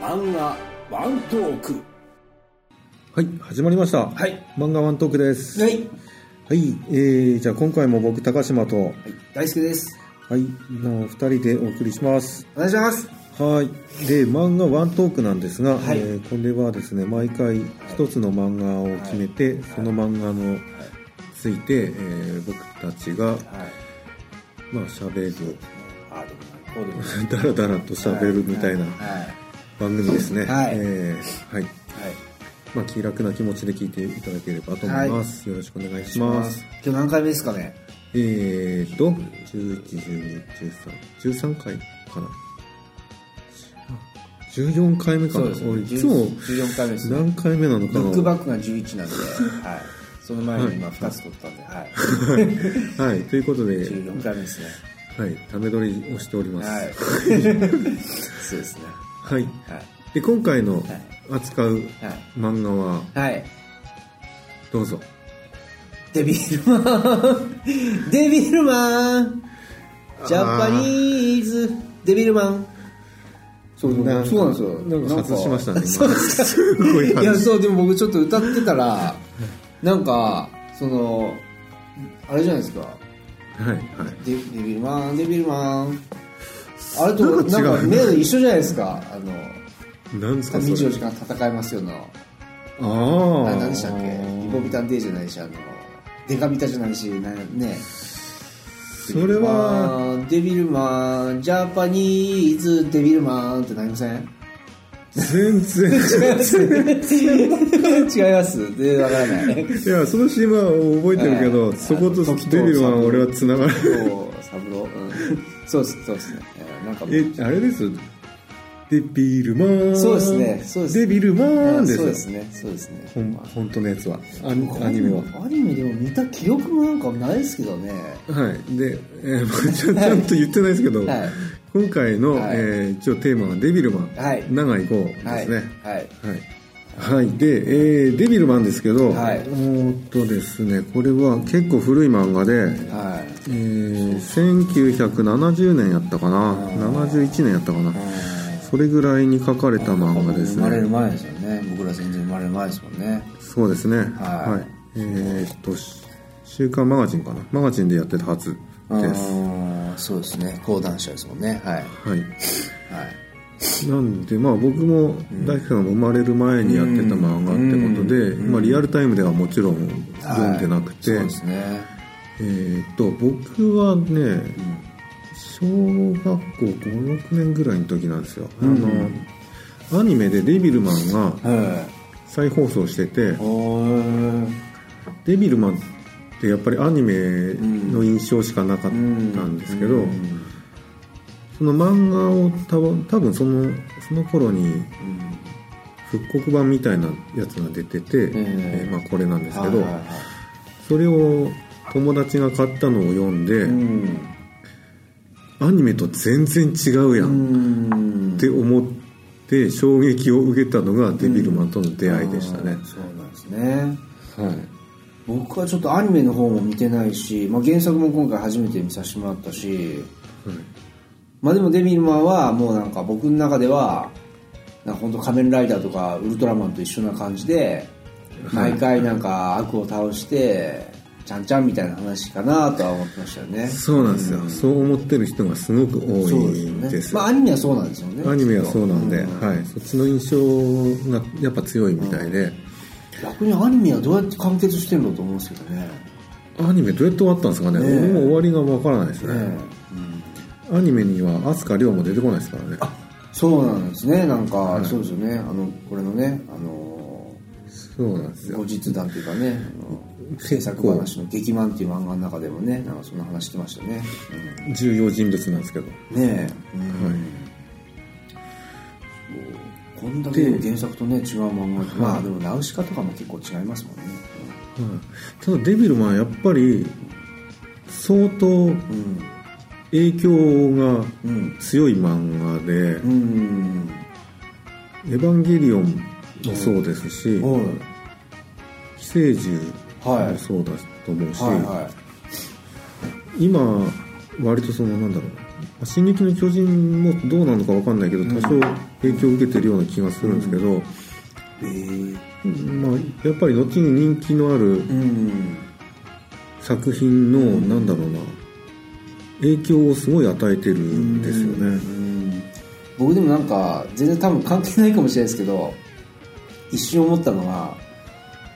漫画ワントーク。はい、始まりました。はい。漫画ワントークです。はい、はい、えー、じゃあ今回も僕、高島と、はい、大輔です。の二人でお送りします。お願いします。はい。で、漫画ワントークなんですが、はい。えーこれはですね、毎回一つの漫画を決めて、その漫画のついて、えー僕たちが、はい。まあ、喋る、ああでもないこうでもないだらだらと喋るみたいなはい。番組ですね。はい。えーはい。はい。まあ、気楽な気持ちで聞いていただければと思います。よろしくお願いします。今日何回目ですかね？えーと、11、12、13、13回かな。14回目かな。俺いつも14回目ですね。何回目なのかブックバな。ックが11なんで。はい。その前に今2つ取ったんで。はい。はい、ということで、14回目ですねはい、ため撮りをしております。はい。はい。そうですね。はい。はい。で、今回のはい。扱うはい。漫画は、はい。どうぞ。デビルマン。デビルマン。ジャパニーズ。デビルマン。そうそうなんですよ。なんか外しましたね。今。そう。ですかいやそうでも僕ちょっと歌ってたら なんかそのあれじゃないですかはい、はい。デデビルマンデビルマン。あれとなんか違うなんかメロディー一緒じゃないですか？あのなんですか、そ24れ。時間戦いますよの。ああ。あ何でしたっけ？リポビタンデーじゃないしあのデカビタじゃないしなね。それは、デビルマンジャパニーズデビルマンってなりません？全然違います違います。全然わからない。いや、その CM は覚えてるけど、はい。そことデビルは俺は繋がる。そうサブロー、うん、そうですそうですね。えーなんかえ、あれです？デビルマーン。そうですね。そうです。デビルマーンです。そうですね。そうですね。ほん本当のやつは。アニアニメは。アニメでも見た記憶もなんかないですけどね。はい。で、えーまあちゃんちゃんと言ってないですけど、はい今回の、はい。えー一応テーマはデビルマン。はい。長井豪ですね。はい。はい。はい。はい。で、えーデビルマンですけど、はい。おーっとですね、これは結構古い漫画で、はい。えー1970年やったかな？71年やったかな？それぐらいに書かれた漫画です生まれるね前ですよね。僕ら全然生まれる前ですもんね。そうですね。はい。はい。えーっとし週刊マガジンかな？マガジンでやってたはずです。そうですね。講談社ですもんね。はい。はい。はい。なんでまあ僕も大工さんが生まれる前にやってた漫画ってことで、まあ、リアルタイムではもちろん読んでなくて、はいそうですね。えーっと僕はね、小学校56年ぐらいの時なんですよ、あのアニメでデビルマンがはい。再放送しててデビルマンってやっぱりアニメの印象しかなかったんですけど、その漫画を多分多分そのその頃に復刻版みたいなやつが出てて、えーまあ、これなんですけど、それを友達が買ったのを読んで、うん。アニメと全然違うやうんんって思って衝撃を受けたのがデビルマンとの出会いでしたね。そうなんですね。はい僕はちょっとアニメの方も見てないし、まあ、原作も今回初めて見させてもらったしまあでもデビルマンはもうなんか僕の中ではなんか本当仮面ライダーとかウルトラマンと一緒な感じで毎回なんか悪を倒してちゃんちゃんみたいな話かなとは思ってましたよね。そうなんですよ、そう思ってる人がすごく多いんですよまあアニメはそうなんですよね。アニメはそうなんで、うん。はい、そっちの印象がやっぱ強いみたいで、逆にアニメはどうやって完結してるのと思うんですけどね。アニメどうやって終わったんですかね。ねえ。もう終わりがわからないですね。ねアニメには飛鳥涼も出てこないですからね。そうなんですね。なんか、はいそうですよね。あのこれのねあのそうなんですよ。後日談というかね制作話の「劇漫」っていう漫画の中でもねなんかそんな話してましたね、重要人物なんですけど。うん、ねえ、うんこんだけ原作とね違う漫画、まあでもナウシカとかも結構違いますもんね。ただデビルマンはやっぱり相当うん影響がうん。強い漫画でう、ん。エヴァンゲリオンもそうですし、はい。寄生獣もそうだと思うし、はいは今割とそのなんだろう「進撃の巨人」もどうなのか分かんないけど多少影響を受けてるような気がするんですけど、へえまあ、やっぱり後に人気のあるうん作品の、なんだろうな。影響をすごい与えてるんですよね、うん。僕でもなんか全然多分関係ないかもしれないですけど一瞬思ったのが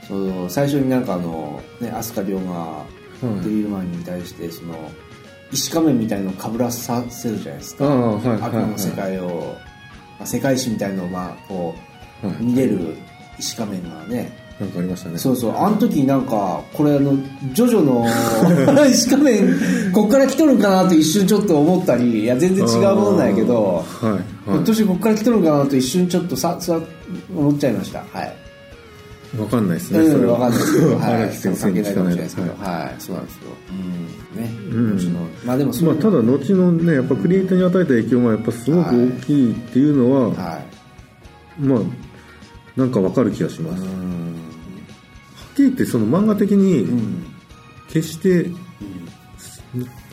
その最初になんかあのね飛鳥涼がい。デビルマンに対してその石仮面みたいのをかぶらさせるじゃないですか。はいはい悪の世界を、まあ世界史みたいのをまあこう、はい。見れる石仮面がね。なんかありましたね。そうそう。あの時になんかこれあのジョジョの 石仮面こっから来とるんかなと一瞬ちょっと思ったりいや全然違うものなんやけどはいはい。ひょっとしてこっから来とるんかなと一瞬ちょっとささ思っちゃいました。はい分かんないですね、うんそれは。わかんないですけど、はい、荒木先生に聞かないですけど、はい、そうなんですよ。うん、ね、うん。まあでもそまあ、うただ後のねやっぱクリエイターに与えた影響がやっぱすごく大きいっていうのは、はまあなんかわかる気がします、はっん、きり言ってその漫画的にうん、決して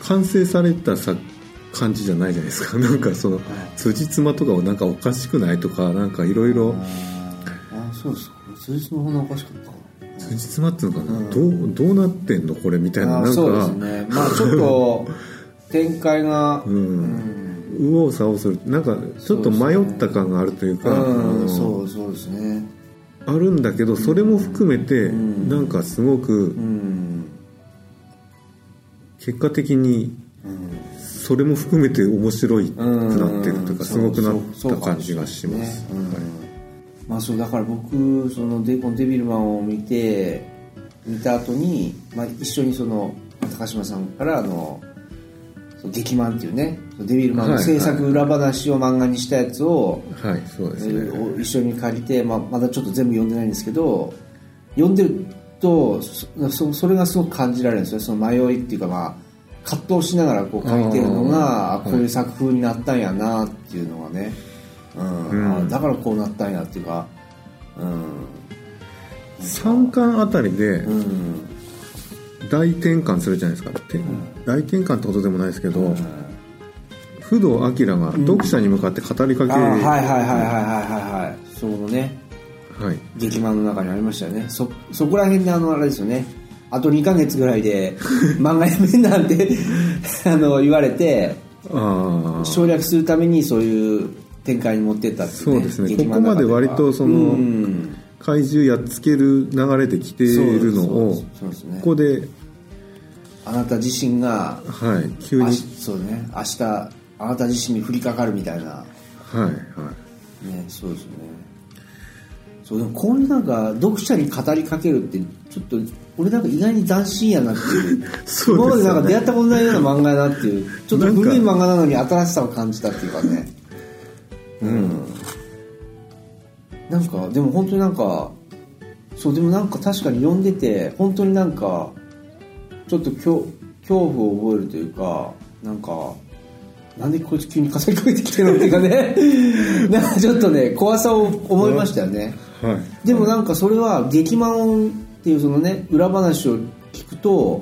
完成されたさ感じじゃないじゃないですか。なんかその辻褄とかをなんかおかしくないとかなんかいろいろああ、そうですか。数日の方がおかしかった。か辻褄っていうのかな、うん。どうどうなってんのこれみたいななんなあそうですかね。まあ ちょっと展開が、ううん。ん、右往左往する。なんかちょっと迷った感があるというか。そうそうですね。あるんだけどそれも含めてん。なんかすごくうん、結果的にうん。それも含めて面白いくなってるというかうん。すごくなった感じがします。はいうんまあそうだから僕そのデこのデビルマンを見て見た後に、まあ、一緒にその高島さんからあの「その劇漫」っていうねデビルマンの制作裏話を漫画にしたやつを、はいそうです一緒に借りて、まあ、まだちょっと全部読んでないんですけど読んでるとそそそれがすごく感じられるんですよ。その迷いっていうかまあ葛藤しながらこう書いてるのがこういう作風になったんやなっていうのがね、うん。だからこうなったんやっていうかうん。3巻あたりでうん。大転換するじゃないですか、て大転換ってことでもないですけど、うん不動明が読者に向かって語りかける、あーはいはいはいはいはいはいはい。そのね。はい。劇漫の中にありましたよね。そそこら辺であのあれですよね。あと2ヶ月ぐらいで 漫画やめんなんて あの言われて省略するためにそういう展開に持ってったっていう、そうですね。ここまで割とそのうん怪獣やっつける流れで来ているのをここで、あなた自身がはい、急に。そうね明日あなた自身に降りかかるみたいな。はいはい。ねそうですね。そうでもこういうなんか読者に語りかけるってちょっと俺なんか意外に斬新やなっていう。そうですよね。今までなんか出会ったことないような漫画やなっていう。ちょっと古い漫画なのに新しさを感じたっていうかねうん。なんかでも本当になんかそうでもなんか確かに読んでて本当になんかちょっと恐恐怖を覚えるというかなんかなんでこいつ急に語りかけてきてるのっていうかね。なんかちょっとね怖さを思いましたよね、はい。でもなんかそれは劇漫っていうそのね裏話を聞くと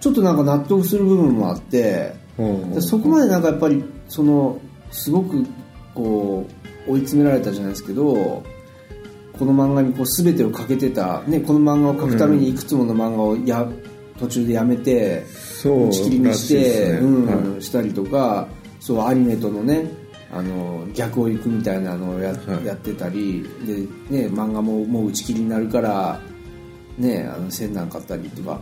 ちょっとなんか納得する部分もあってうん。でそこまでなんかやっぱりそのすごくこう追い詰められたじゃないですけどこの漫画にこう全てをかけてた、ね、この漫画を描くためにいくつもの漫画をや途中でやめてそう打ち切りにしてね。うんはい。したりとかそうアニメとのねあの逆を行くみたいなのをや,、はい。やってたりで、ね、漫画ももう打ち切りになるから、ね、あのせんなんかったりとか、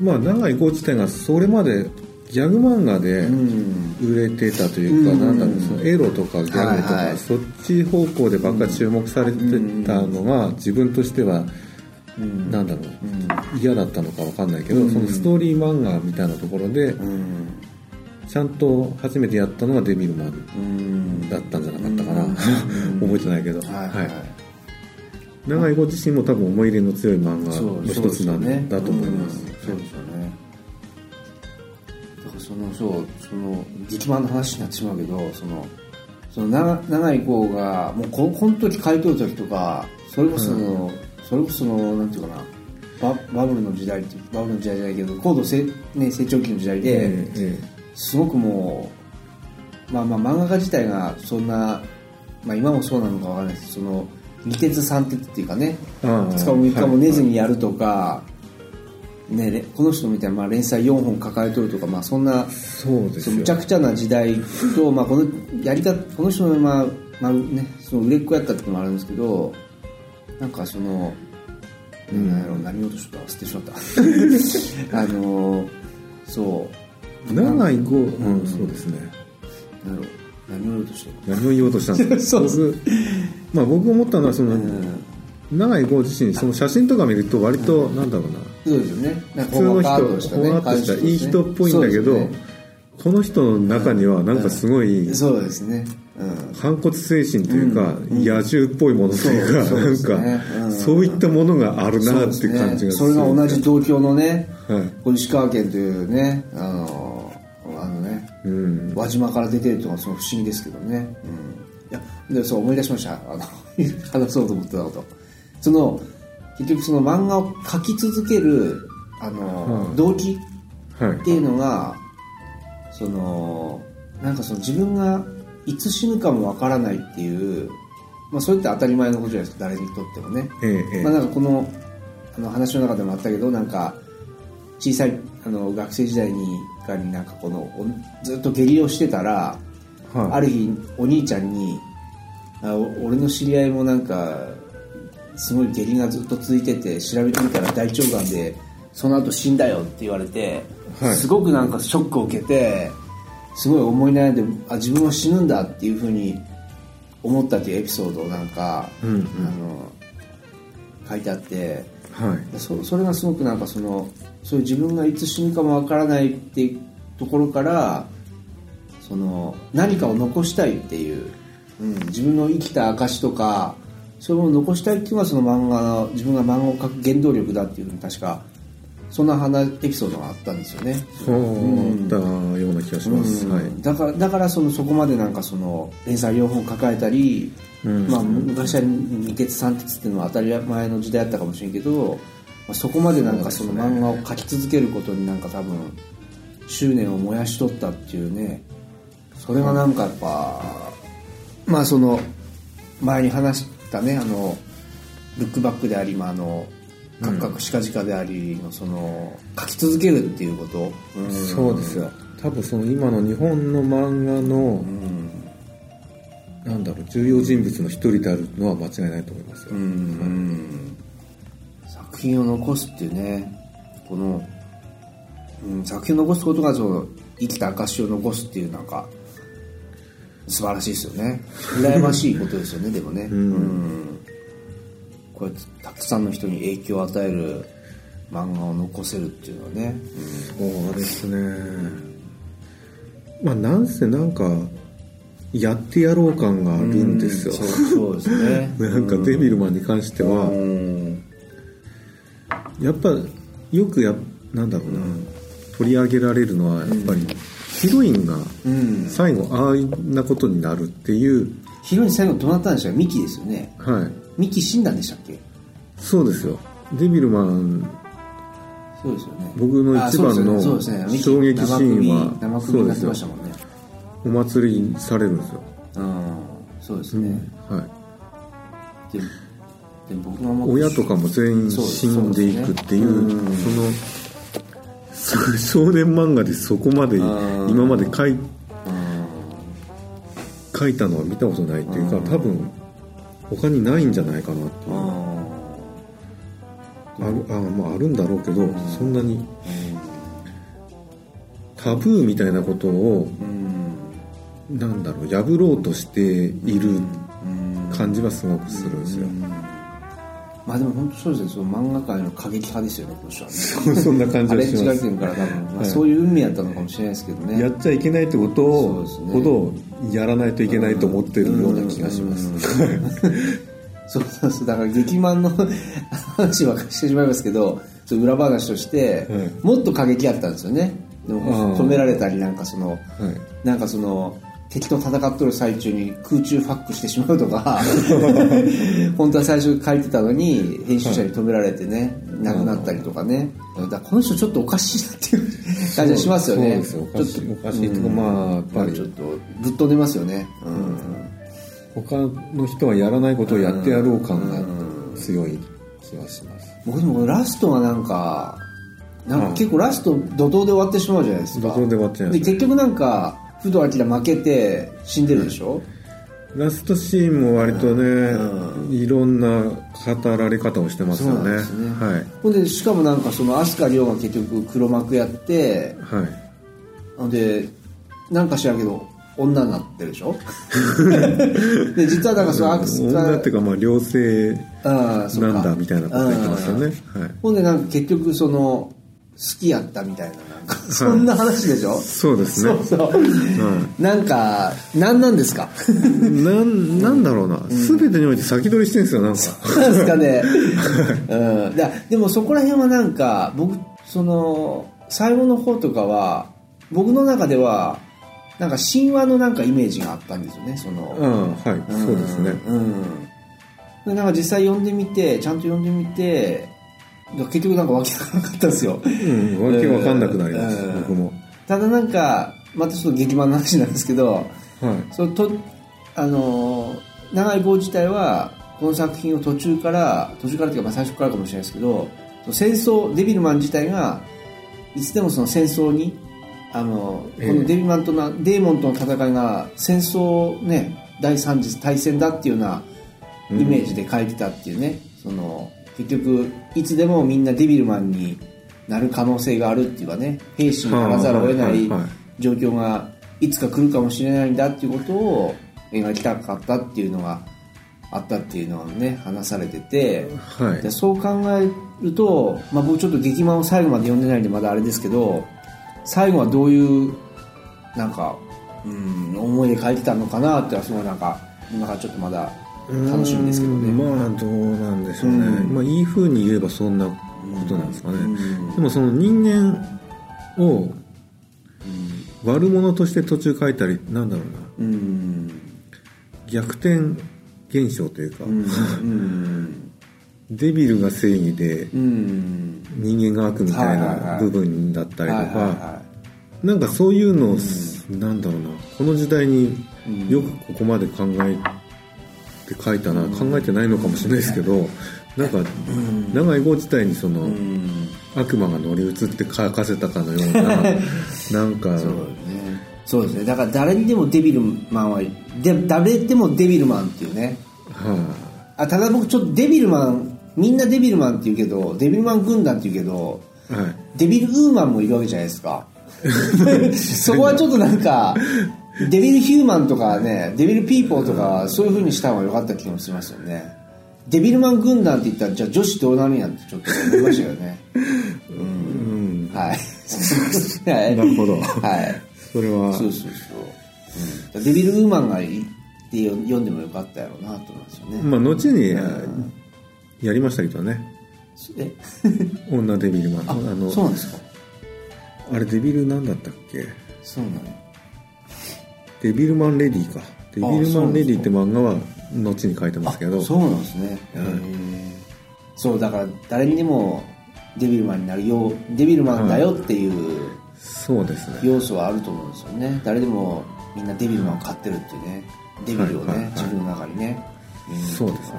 まあ長井豪地点がそれまでギャグ漫画で売れてたというか、うん。なんだろうそのエロとかギャグとか、はいはい。そっち方向でばっか注目されてたのが、自分としてはうん。なんだろううん。嫌だったのかわかんないけど、うん。そのストーリー漫画みたいなところでうん。ちゃんと初めてやったのがデビルマンうん。だったんじゃなかったかな、うん。覚えてないけど、はいはい。はい。長井豪自身も多分思い入れの強い漫画の一つなんだと思います、うんそうですよねそのそうその劇漫の話になってしまうけどそのその長長井豪がもうここの時書いとる時とかそれこその、それこそのなんていうかなババブルの時代ってバブルの時代じゃないけど高度成,、ね、成長期の時代で、えええすごくもうまあまあ漫画家自体がそんな、まあ、今もそうなのかわからないです。その二鉄三鉄っていうかね2日も3日も寝ずにやるとか、ね、この人みたいな、まあ、連載4本抱えとるとか、まあ、そんなそうですむちゃくちゃな時代と、まあ、このやり方この人の、まあまあね、その売れっ子やったっていうのもあるんですけどなんかその、うん、何やろ何をとした捨てしまった。あのそう。長い語、うん、そうですね。何やろ何を言おうとした何を言おうとしたんですか？僕,、まあ、僕思ったのはその、うん。永井豪自身その写真とか見ると割となんだろうな、そうですよね。普通の人ほわっとしたいい人っぽいんだけど、この人の中にはなんかすごい、そうですね、反骨精神というか、野獣っぽいものというか、なんか、そういったものがあるなって感じがそれが同じ東京のね、石川県というねあのあのね、輪島から出てるとはその不思議ですけどね、いやでそう思い出しました。あの話そうと思ってたこと。その結局その漫画を描き続けるあの、動機っていうのが、そのなんかその自分がいつ死ぬかもわからないっていう、まあ、それって当たり前のことじゃないですか誰にとってもね、ええまあ、なんかこのあの話の中でもあったけどなんか小さいあの学生時代にかになんかこのずっと下痢をしてたら、はい、ある日お兄ちゃんにあ俺の知り合いもなんかすごい下痢がずっと続いてて調べてみたら大腸がんでその後死んだよって言われて、はい、すごくなんかショックを受けてすごい思い悩んであ自分は死ぬんだっていうふうに思ったっていうエピソードをなんか、うんうん、あの書いてあって、はい、そそれがすごくなんかそのそういう自分がいつ死ぬかもわからないっていうところからその何かを残したいっていう、うん、自分の生きた証とかそういうものを残したいっていうのがその漫画の自分が漫画を描く原動力だっていうふうに確かそんな話エピソードがあったんですよね。そう、だような気がします。はい、だからだからそのそこまでなんかその連載4本抱えたり、うん、まあ昔は二鉄三鉄っていうのは当たり前の時代だったかもしれんけど、まあ、そこまでなんかその漫画を描き続けることになんか多分執念を燃やしとったっていうね、それがなんかやっぱ、まあその前に話したねあのルックバックであり、まあ、あのカクカクしかじかでありのその書き続けるっていうこと、うん、そうですよ。多分その今の日本の漫画の、うん、なんだろう重要人物の一人であるのは間違いないと思いますよ、うん、作品を残すっていうねこの、うん、作品を残すことがその生きた証を残すっていうなんか素晴らしいですよね。羨ましいことですよねでもね。うん。こうやってたくさんの人に影響を与える漫画を残せるっていうのはね、うん、そうですね。まあなんせなんかやってやろう感があるんですよ、うそうですね。なんかデビルマンに関しては、やっぱよくやなんだろうな、取り上げられるのはやっぱり、ヒロインが最後あんなことになるっていう、ヒロイン最後どうなったんでしょうミキですよね。はい。ミキ死んだんでしたっけ？そうですよ。デビルマン。そうですよね。僕の一番の衝撃シーンは生首になってましたもんね。お祭りされるんですよ。うんそうですね、うん、はい。でで僕が親とかも全員死んでいくっていう、ね、その 少年漫画でそこまで今まで書い書いたのは見たことないっていうか多分他にないんじゃないかなっていう。あるあまああるんだろうけど、そんなにタブーみたいなことを、なんだろう破ろうとしている感じはすごくするんですよ、まあでも本当そうですねその漫画界の過激派ですよねこの人はね。そんな感じはします。アレンジから多分、まあ、そういう運命やったのかもしれないですけどね。やっちゃいけないってことを、ね、ほどやらないといけないと思ってるような気がします。そうそうそうだから劇漫の話はしてしまいますけど裏話として、はい、もっと過激やったんですよね。でも止められたりなんかその、はい、なんかその敵と戦っとる最中に空中ファックしてしまうとか。本当は最初書いてたのに編集者に止められてね、亡くなったりとかね、だからこの人ちょっとおかしいなっていう感じがしますよね。そうですよおかしいおかしいとか、まあやっぱり。ちょっとぶっ飛んでますよね。うん。他の人はやらないことをやってやろう感が強い気がします。僕でもラストがなんかなんか結構ラスト怒涛で終わってしまうじゃないですか。怒涛で終わっちゃいますで結局なんか不動明負けて死んでるでしょ、ラストシーンも割とね、いろんな語られ方をしてますよね。ね。はい。ほんでしかもなんかその飛鳥涼が結局黒幕やってはい。でなんか知らんけど女になってるでしょ？で実はなんかそのアクス女っていうかまあ両性なんだみたいなこと言ってますよね。はい。ほんでなんか結局その好きやったみたいななんかそんな話でしょ、そうですね。そうそう、なんか何なんですか？なんなんだろうな、全てにおいて先取りしてるんですよなんか。なんですかね、うん、だでもそこら辺はなんか僕その最後の方とかは僕の中ではなんか神話のなんかイメージがあったんですよねその、うんはい、そうですね。うん。でなんか実際読んでみてちゃんと読んでみて結局なんかわけわからなかったんですよ。うんわけわかんなくなります、うん。僕も。ただなんかまたちょっと劇版の話なんですけどはい。そのとあのー長井坊自体はこの作品を途中から途中からというかまあ最初からかもしれないですけどその戦争デビルマン自体がいつでもその戦争にあのええ。このデビルマンとのデーモンとの戦いが戦争ね第三次大戦だっていうようなイメージで書いてたっていうね、その結局いつでもみんなデビルマンになる可能性があるっていうかね兵士にならざるを得ない状況がいつか来るかもしれないんだっていうことを描きたかったっていうのがあったっていうのをね話されてて、はい。でそう考えると、まあ、僕ちょっと劇漫を最後まで読んでないんでまだあれですけど最後はどういうなんか、うん、思いで書いてたのかなってはすごいなんか今からちょっとまだ楽しみですけどね。うん。まあどうなんでしょうね、うん。まあいい風に言えばそんなことなんですかね、うん。でもその人間を悪者として途中書いたりなんだろうな。うん。逆転現象というか、デビルが正義でうん。人間が悪みたいない部分だったりとかはなんかそういうのを、なんだろうな。この時代にうんよくここまで考えて書いたな、考えてないのかもしれないですけどなんか長井郷自体にその、悪魔が乗り移って書かせたかのような なんかそうね。そうですね。だから誰にでもデビルマンはで誰でもデビルマンっていうね。はあただ僕ちょっとデビルマンみんなデビルマンって言うけどデビルマン軍団って言うけどあはい。デビルウーマンもいるわけじゃないですか。そこはちょっとなんかデビルヒューマンとかねデビルピーポーとかそういう風にした方が良かった気もしますよね。デビルマン軍団って言ったらじゃあ女子どうなるんやってちょっと思いましたよね。うん。はいはい。なるほど。はい。それは。そうそうそう、うん、デビルウーマンがいいって読んでもよかったやろうなと思いますよね、まあ後にやりましたけどね。え？女デビルマン。ああのそうなんですか？あれデビルなんだったっけ？そうなのデビルマンレディか。デビルマンレディって漫画は後に書いてますけど。あそうなんですね、へー。そうだから誰にでもデビルマンになるようデビルマンだよっていうそうですね。要素はあると思うんですよね。誰でもみんなデビルマンを飼ってるっていうね。デビルをね、はいはいはい。自分の中にね。そうですね。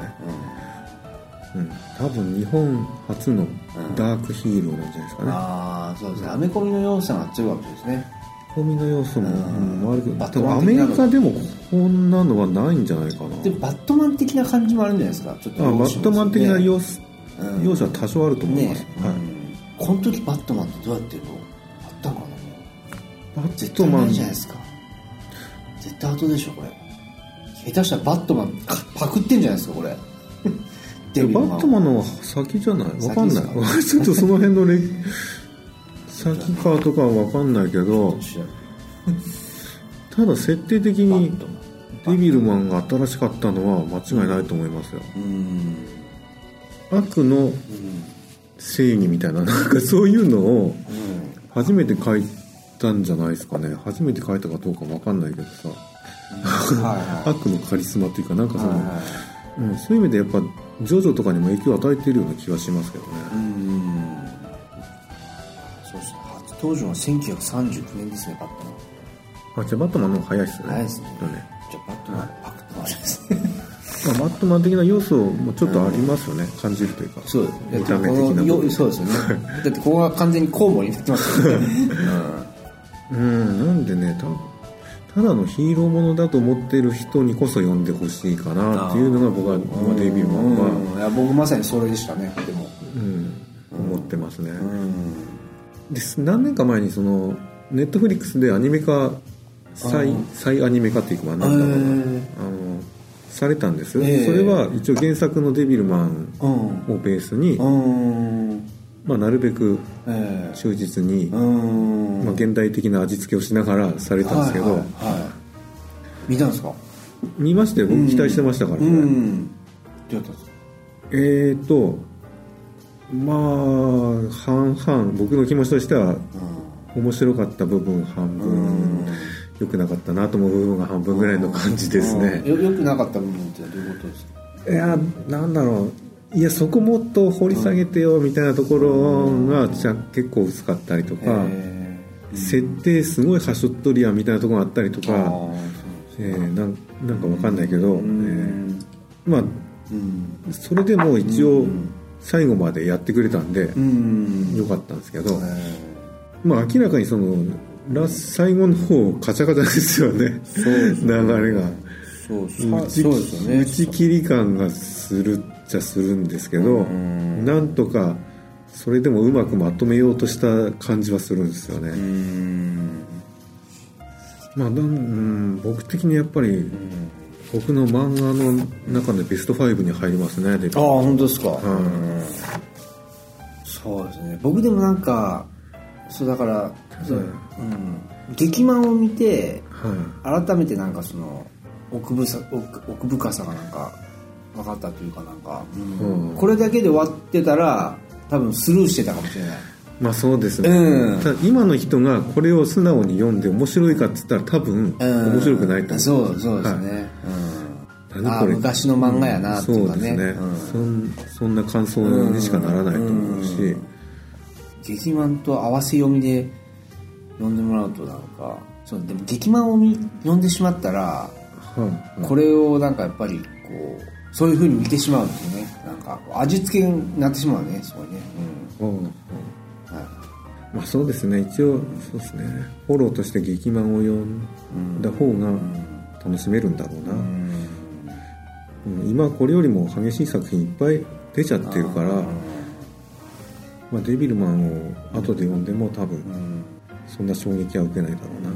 うん。多分日本初のダークヒーローなんじゃないですかうん、ね。ああそうですね。アメコミの要素が強いわけですねコミの要素も、うん。うん、悪くバット多分アメリカでもこんなのはないんじゃないかな。でもバットマン的な感じもあるんじゃないですか。ちょっとあバットマン的な要素、うん。要素は多少あると思います、ね、はい。うん。この時バットマンってどうやってるのあったのかな。バットマン。いじゃないですか。絶対後でしょこれ。下手したらバットマンかパクってんじゃないですかこれ。バットマンの先じゃない？わかんない。先 ちょっとその辺の歴先かとかはわかんないけどただ設定的にデビルマンが新しかったのは間違いないと思いますよ。うん悪の正義みたいななんかそういうのを初めて書いたんじゃないですかね。初めて書いたかどうかわかんないけどさ。悪のカリスマっていうかなんかその、うん、そういう意味でやっぱジョジョとかにも影響を与えているような気がしますけどね。うんそうですね初登場は1939年ですねバットマン。あじゃあバットマンの方が早いっすね。早いですね。ねじゃあバットマンパクッと回しますね。まあ、バットマン的な要素もちょっとありますよね、感じるというか。そう。見た目的なそうですよね。だってここが完全にコウモリになってますよね、うん。なんでねたただのヒーローものだと思ってる人にこそ読んでほしいかなっていうのが僕はうん、まあデビューマンは、うん。いや僕まさにそれでしたね。でも。うん、思ってますね、うんです。何年か前にそのネットフリックスでアニメ化再再アニメ化っていうかまあなんだろうあのされたんです、ええ。それは一応原作の「デビルマン」うん。をベースに、うん。まあ、なるべくええ。忠実に、うん。まあ、現代的な味付けをしながらされたんですけど、はいはいはい。見たんですか？見まして僕期待してましたから、うねうんですか？えーとまあ半々僕の気持ちとしては面白かった部分半分良くなかったなと思う部分が半分ぐらいの感じですね。うん。よよくなかった部分ってどういうことですか？いやなんだろういやそこもっと掘り下げてよみたいなところがじゃ結構薄かったりとか、え設定すごいはしょっとりやみたいなところがあったりとか、ーえーなんなんかわかんないけど、うえーんまあうん。それでも一応最後までやってくれたんでうん。よかったんですけど、えまあ明らかにそのラス最後の方カチャカチャですよね。すね。流れが。ーそう。ですよね。打ち切り感がするっちゃするんですけどんなんとかそれでもうまくまとめようとした感じはするんですよね、うん。まあなん僕的にやっぱり僕の漫画の中でベスト5に入りますねああ本当ですか、んそうですね。僕でもなんかそうだから、そう。うんうん、劇漫を見てはい。改めてなんかその奥ぶさ奥奥深さがなんか分かったというかなんか、うん。うん。これだけで終わってたら多分スルーしてたかもしれないまあそうですね、うん。ただ今の人がこれを素直に読んで面白いかっつったら多分うん。面白くないと思う、そうそうですはい。ね、うん、何これああ昔の漫画やなっていうかね。そうですね、うん。そんそんな感想にしかならないと思うし、うん。劇漫と合わせ読みで読んでもらうとなんかそうでも劇漫を見読んでしまったらはい。これをなんかやっぱりこうそういう風に見てしまうんですよね。なんか味付けになってしまうねすごいね。うん。うんはいまあそうですね。一応そうですね。フォローとして劇漫を読んだ方が楽しめるんだろうな、うん。うん。今これよりも激しい作品いっぱい出ちゃってるから、まあ、デビルマンを後で読んでも多分うん。そんな衝撃は受けないだろうな、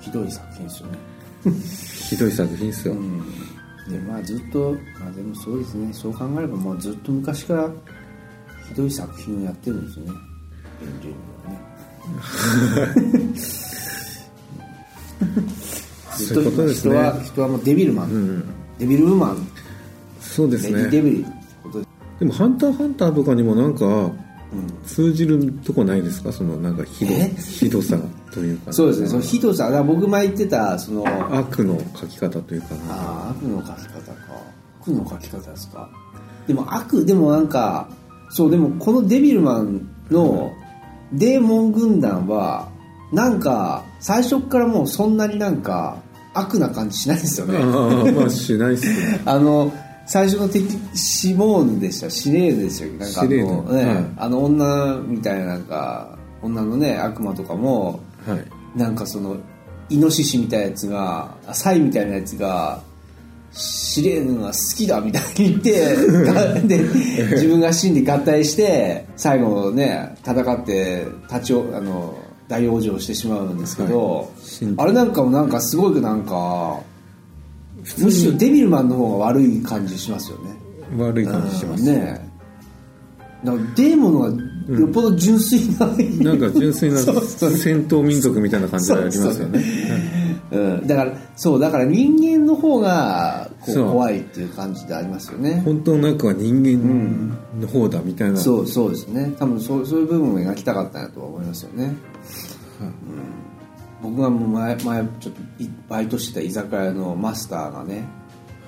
ひどい作品ですよね。ひどい作品ですよ、うん。でまあずっとまあでもそうですね。そう考えればもうずっと昔からひどい作品をやってるんですよね現状にはね。ず っそういうことですね。人は人はもうデビルマン、うん。デビルウーマン、そうですね。レデビルで。でも「ハンターハンター」とかにもなんかうん。通じるとこないですか？そのなんかひどえ？ひどさというか。そうですね。そのひどさ。だから僕前言ってたそのあ悪の書き方というか。なあ悪の書き方か。悪の書き方ですか。でも悪でもなんかそうでもこのデビルマンのデーモン軍団はなんか最初からもうそんなになんか悪な感じしないですよね。ああまあしないっすね あの最初の敵シモーヌでした。シレーヌでしたなんかあの,、ね、あの女みたいななんか女のね悪魔とかもはい。なんかそのイノシシみたいなやつがあサイみたいなやつがシレーヌが好きだみたいに言ってが で自分が死んで合体して最後ね戦って立ちおあの大往生してしまうんですけど、死んあれなんかもなんかすごくなんかむしろデビルマンの方が悪い感じしますよね。悪い感じします、うん。ね。えなんかデーモンの方がよっぽど純粋な、なんか純粋な 戦闘民族みたいな感じがありますよねうん、だからそうだから人間の方が怖いっていう感じでありますよね。本当の中は人間の方だみたいな、そうそうですね。多分そうそういう部分を描きたかったなとは思いますよね、うん、僕がもう前前ちょっといバイトしてた居酒屋のマスターがね、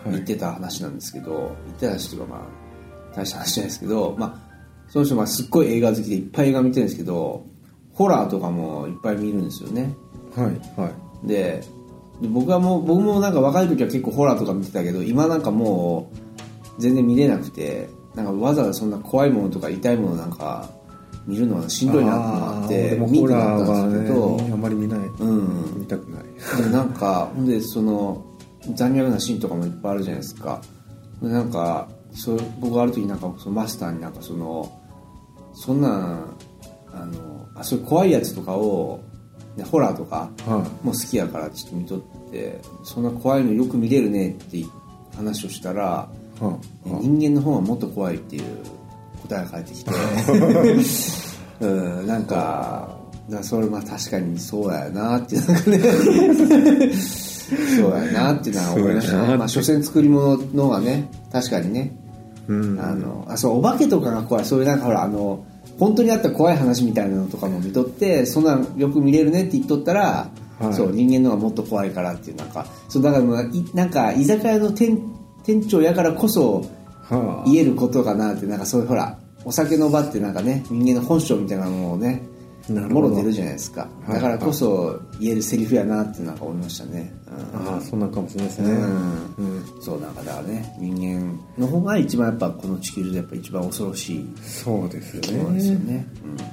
言ってた話なんですけど、言ってた話というかまあ大した話じゃないですけどまあその人まあすっごい映画好きでいっぱい映画見てるんですけどホラーとかもいっぱい見るんですよね。はいはいでで僕はもう僕もなんか若い時は結構ホラーとか見てたけど今なんかもう全然見れなくてなんかわざわざそんな怖いものとか痛いものなんか見るのはしんどいなってのがあってでも見ホラーはねあんまり見ない、うん。見たくない。でもなんかほんでその残虐なシーンとかもいっぱいあるじゃないですか。でなんかそう僕がある時なんかそのマスターになんかそのそんなんあのあそういう怖いやつとかを、ね、ホラーとかはもう好きやからちょっと見とってそんな怖いのよく見れるねって話をしたら人間の方がもっと怖いっていう答えが返ってきて。うんなんかだそれまあ確かにそうやなってなんかね。そうやなっていうのは思いましたね。まあ所詮作り物の方がね確かにね。うん。あのあそうお化けとかが怖い。そういうなんかほらあの本当にあった怖い話みたいなのとかも見とってそんなんよく見れるねって言っとったら、はい。そう人間の方がもっと怖いからっていうなんかそうだからなんか居酒屋の店店長やからこそは言えることかなってなんかそういうほらお酒の場ってなんかね人間の本性みたいなのをねもろ出るじゃないですか。はい。だからこそ言えるセリフやなってなんか思いましたね、うん。ああそんなかもしれないですね。うん。うん。そうなんかだからね人間の方が一番やっぱこの地球でやっぱ一番恐ろしい。そうですよね。そうですよね、うん、だか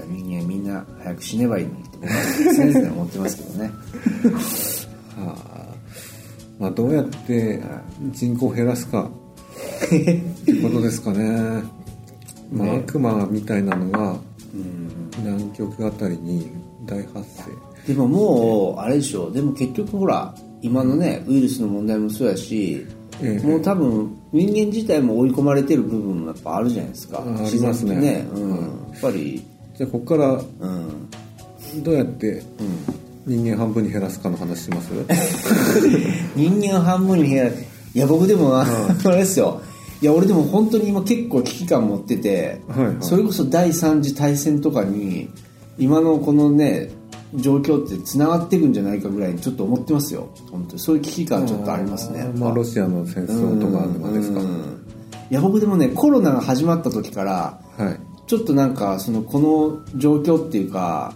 ら人間みんな早く死ねばいいのにって僕は常々思ってますけどね。はあ。まあどうやって人口を減らすか。っていうことですかね。まあね。悪魔みたいなのがうん南極あたりに大発生。でももうあれでしょでも結局ほら今のねウイルスの問題もそうやし、ええ。もう多分人間自体も追い込まれてる部分もやっぱあるじゃないですか。あありますね。ね、うん。うんやっぱり。じゃあここからうん、どうやってうん、人間半分に減らすかの話します？人間半分に減らいや僕でもあ あれですよいや俺でも本当に今結構危機感持ってて、はいはい。それこそ第三次大戦とかに今のこのね状況ってつながっていくんじゃないかぐらいにちょっと思ってますよ。本当に。そういう危機感ちょっとありますね。まあロシアの戦争とかとかですか？うん。いや僕でもねコロナが始まった時からはい。ちょっとなんかそのこの状況っていうか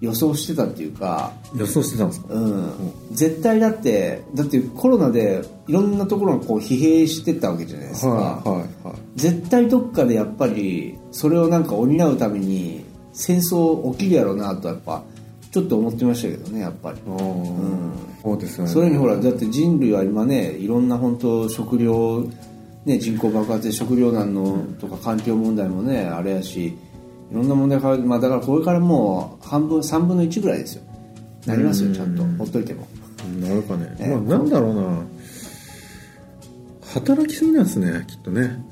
予想してたっていうか予想してたんですか？うん、絶対だってだってコロナでいろんなところがこう疲弊してったわけじゃないですか、はいはいはい。絶対どっかでやっぱりそれをなんか補うために戦争起きるやろうなとやっぱちょっと思ってましたけどねやっぱり、あー。そうですよね。それにほらだって人類は今ねいろんな本当食料、ね、人口爆発で食糧難のとか環境問題もねあれやしいろんな問題が、まあ、だからこれからもう半分3分の1ぐらいですよ。なりますよちゃんと。ほっといても。なるかね、ねまあなんだろうな。働きすぎなんですねきっとね。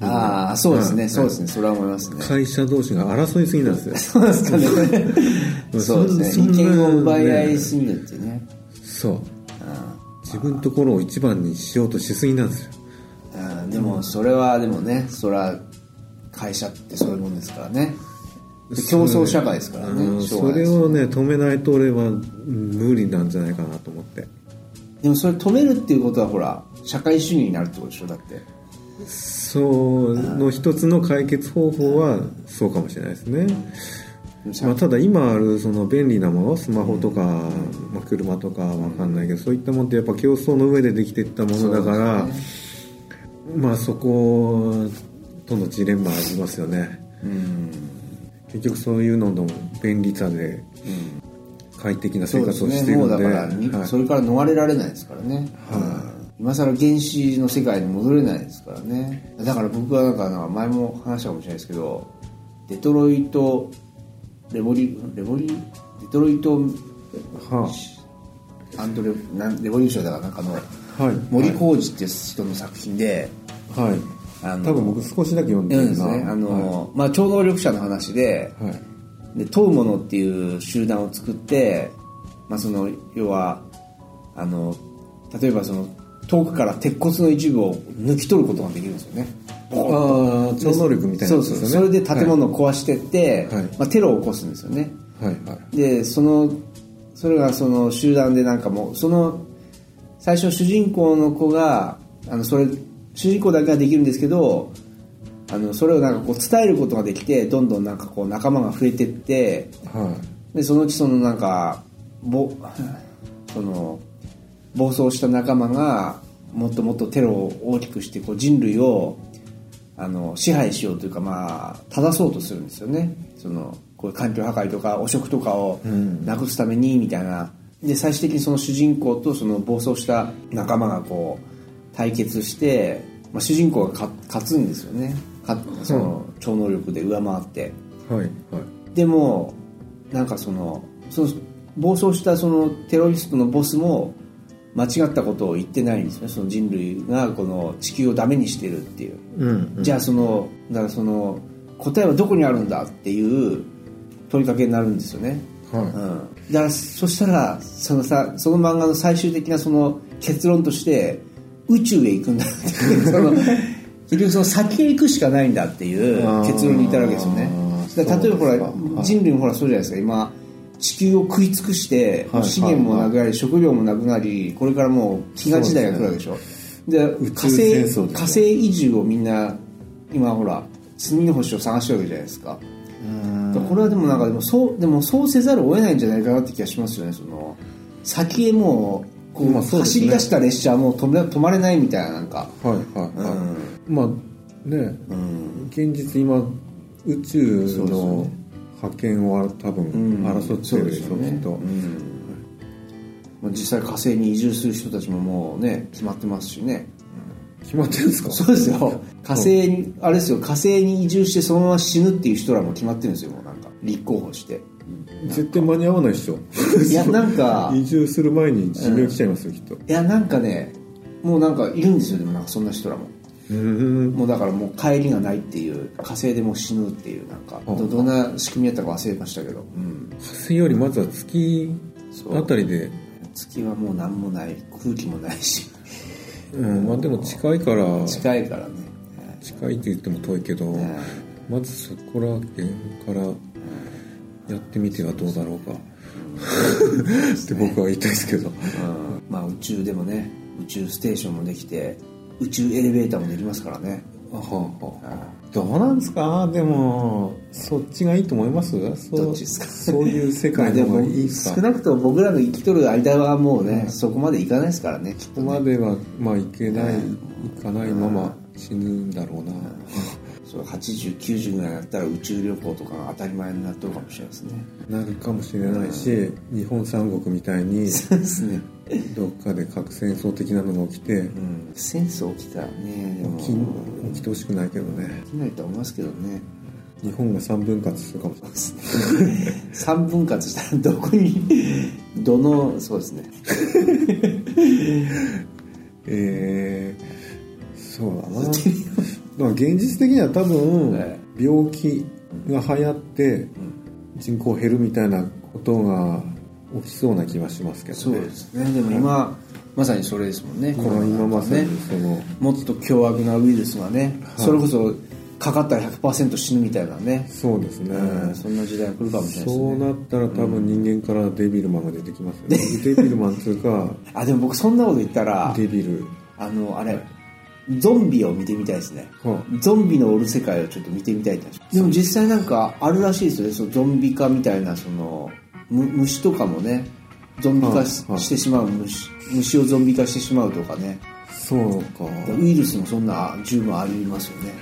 ああそうですね、はいそうですね。それは思いますね。会社同士が争いすぎなんですよ。そうですかね。そうですね。意見を奪い合いすぎるってね。そう。自分のところを一番にしようとしすぎなんですよ。あーでもそれはでもねそれは会社ってそういうもんですからね。で競争社会ですからねそれをね止めないと俺はうん無理なんじゃないかなと思って。でもそれ止めるっていうことはほら社会主義になるってことでしょだって。そうの一つの解決方法はそうかもしれないですね、まあ、ただ今あるその便利なものスマホとか、まあ、車とかわかんないけどそういったものってやっぱ競争の上でできていったものだから、まあそことのジレンマありますよね。うん。結局そういうのの便利さで快適な生活をしているので。ね。だから、それから逃れられないですからね、はい。うん。今更原始の世界に戻れないですからね。だから僕はなんかなんか前も話したかもしれないですけどデトロイトレボリレボリ？デトロイトはアンドレレボリューションだからなんかのあはい。森浩二っていう人の作品で、はいあの多分僕少しだけ読んでうんるなですね。あの、まあ、超能力者の話ではい、はいで問うものっていう集団を作って、まあ、その要はあの例えばその遠くから鉄骨の一部を抜き取ることができるんですよね。ああ超能力みたいなそうそう。それで建物を壊してって、はい。まあ、テロを起こすんですよね。はいはい。でそのそれがその集団でなんかもうその最初主人公の子があのそれ主人公だけができるんですけどあのそれをなんかこう伝えることができてどんどんなんかこう仲間が増えてってはい。でそのうちそのなんかぼその暴走した仲間がもっともっとテロを大きくしてこう人類をあの支配しようというかまあ正そうとするんですよね。そのこういう環境破壊とか汚職とかをうん。なくすためにみたいな。で最終的にその主人公とその暴走した仲間がこう対決して、まあ、主人公が勝勝つんですよね。かその超能力で上回って。はいはい。でもなんかそのその暴走したそのテロリストのボスも間違ったことを言ってないんですね。その人類がこの地球をダメにしてるっていう、うんうん。じゃあそのだからその答えはどこにあるんだっていう問いかけになるんですよね、はい。うん、だからそしたらそのさその漫画の最終的なその結論として宇宙へ行くんだってその 結局その先へ行くしかないんだっていう結論に至るわけですよね。例えばほら人類もほらそうじゃないですか。今地球を食い尽くして、はい。資源もなくなり、食料もなくなりこれからもう飢餓時代が来るわけでしょ。で宇火星火星移住をみんな今ほら住みの星を探してるわけじゃないですか。これはでもなんかでもそうでもそうせざるを得ないんじゃないかなって気がしますよね。その先へもうこう、まあそうですね。走り出した列車はもう止め止まれないみたいななんか。はいはいはい、まあね。うん。現実今宇宙そうですよのね。覇権を多分うん。争ってるでしょ、きっと、うん。まあ実際火星に移住する人たちももうね決まってますしね。決まってるんですか？そうですよ。火星にあれですよ。火星に移住してそのまま死ぬっていう人らも決まってるんですよもうなんか。立候補して絶対間に合わないでしょ。いやなんか 移住する前に寿命来ちゃいますよ、きっと。いやなんかねもうなんかいるんですよでもなんかそんな人らも。うん。もうだからもう帰りがないっていう火星でもう死ぬっていうなんかうん。どどんな仕組みやったか忘れましたけど、うん、火星よりまずは月あたりで。月はもう何もない空気もないし。うん。まあでも近いから。近いからね。近いって言っても遠いけど、ね。まずそこら辺からやってみてはどうだろうか。って僕は言いたいですけど。うん。まあ宇宙でもね宇宙ステーションもできて宇宙エレベーターもできますからね。あはあ。はあどうなんですか？でもそっちがいいと思います？そうどっちですか？そういう世界の方がいいですか少なくとも僕らの生きとる間はもうね、そこまでいかないですからねきっとここまではまあいけない、ねいかないまま死ぬんだろうな、そう8090ぐらいになったら宇宙旅行とかが当たり前になってるかもしれないですね。なるかもしれないし日本三国みたいにそうですね。どっかで核戦争的なのが起きてうん。戦争起きたらねでも。起き起きてほしくないけどね。起きないと思いますけどね。日本が三分割するかもしれない。三分割したらどこにどのそうですね。えー、そうだな 現実的には多分はい病気が流行って人口減るみたいなことが起きそうな気はしますけどね。そうですね。でも今まさにそれですもんね。この今まさにその、もっと凶悪なウイルスがね、はい。それこそかかったら100%死ぬみたいなね、そうですね、うん。そんな時代が来るかもしれないですね。そうなったら多分人間からデビルマンが出てきますよね、デビルマンっていうかあでも僕そんなこと言ったらデビル。あのあれゾンビを見てみたいですね。はゾンビのおる世界をちょっと見てみたいって話。でも実際なんかあるらしいですよね。そのゾンビ化みたいなそのむ虫とかもねゾンビ化し,、してしまう。虫虫をゾンビ化してしまうとかね。そうか。ウイルスもそんな十分ありますよね。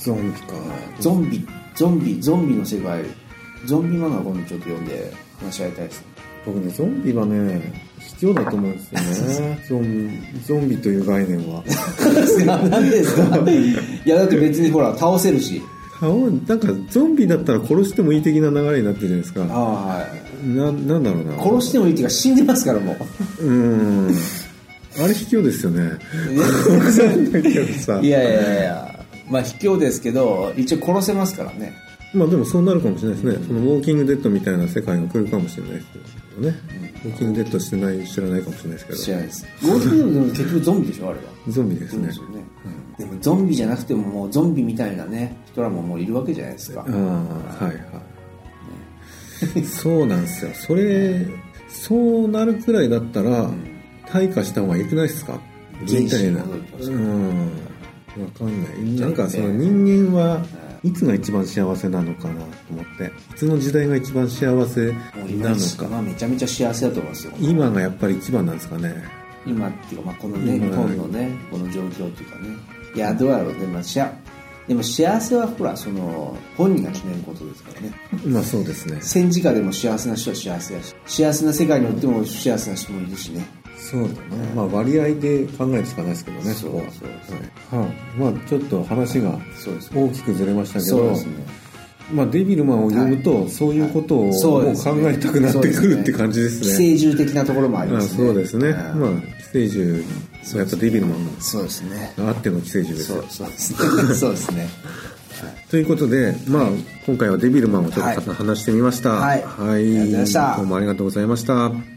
ゾンビか。ゾンビゾンビゾンビの世界。ゾンビ漫画今度ちょっと読んで話し合いたいですね。僕ねゾンビはね卑怯だと思うんですよね。ゾンゾンビという概念は。なんでですか？いやだって別にほら倒せるし。あおなんかゾンビだったら殺してもいい的な流れになってるじゃないですああかはい。ななんだろうな。殺してもいいっていうか死んでますからもう。うーん。あれ卑怯ですよね。いやいやいやまあ卑怯ですけど一応殺せますからね。まあでもそうなるかもしれないですね。そのウォーキングデッドみたいな世界が来るかもしれないですけどね、ウォーキングデッドしてない知らないかもしれないですけど。知らないです。ウォーキングデッドでも結局ゾンビでしょあれは。ゾンビですね。でもゾンビじゃなくてももうゾンビみたいなね人らももういるわけじゃないですか、ああはいはい。そうなんですよ。それそうなるくらいだったら、退化した方が良くないですか？みたいなうん。分かんない。なんかその人間はいつが一番幸せなのかなと思っていつの時代が一番幸せなのか。めちゃめちゃ幸せだと思いますよ。今がやっぱり一番なんですかね。今っていうか、まあ、このね日本のねこの状況っていうかね。いやどうやろうでもしゃでも幸せはほらその本人が決めることですからね。まあそうですね。戦時下でも幸せな人は幸せだし幸せな世界におっても不幸せな人もいるしねそうだね、まあ割合で考えるしかないですけどねそうそうそう、はい、まあちょっと話が大きくずれましたけど、ね、まあ、デビルマンを読むと、はい、そういうことをもう考えたくなってくるって感じですね。寄生獣的なところもありますね。そうですね。まあ、寄生獣、やっぱデビルマンのそうですね。あっての寄生獣ですよ。そうですね。そうですね。ということで、まあ、今回はデビルマンをちょっと話してみました。はい。はい。どうもありがとうございました。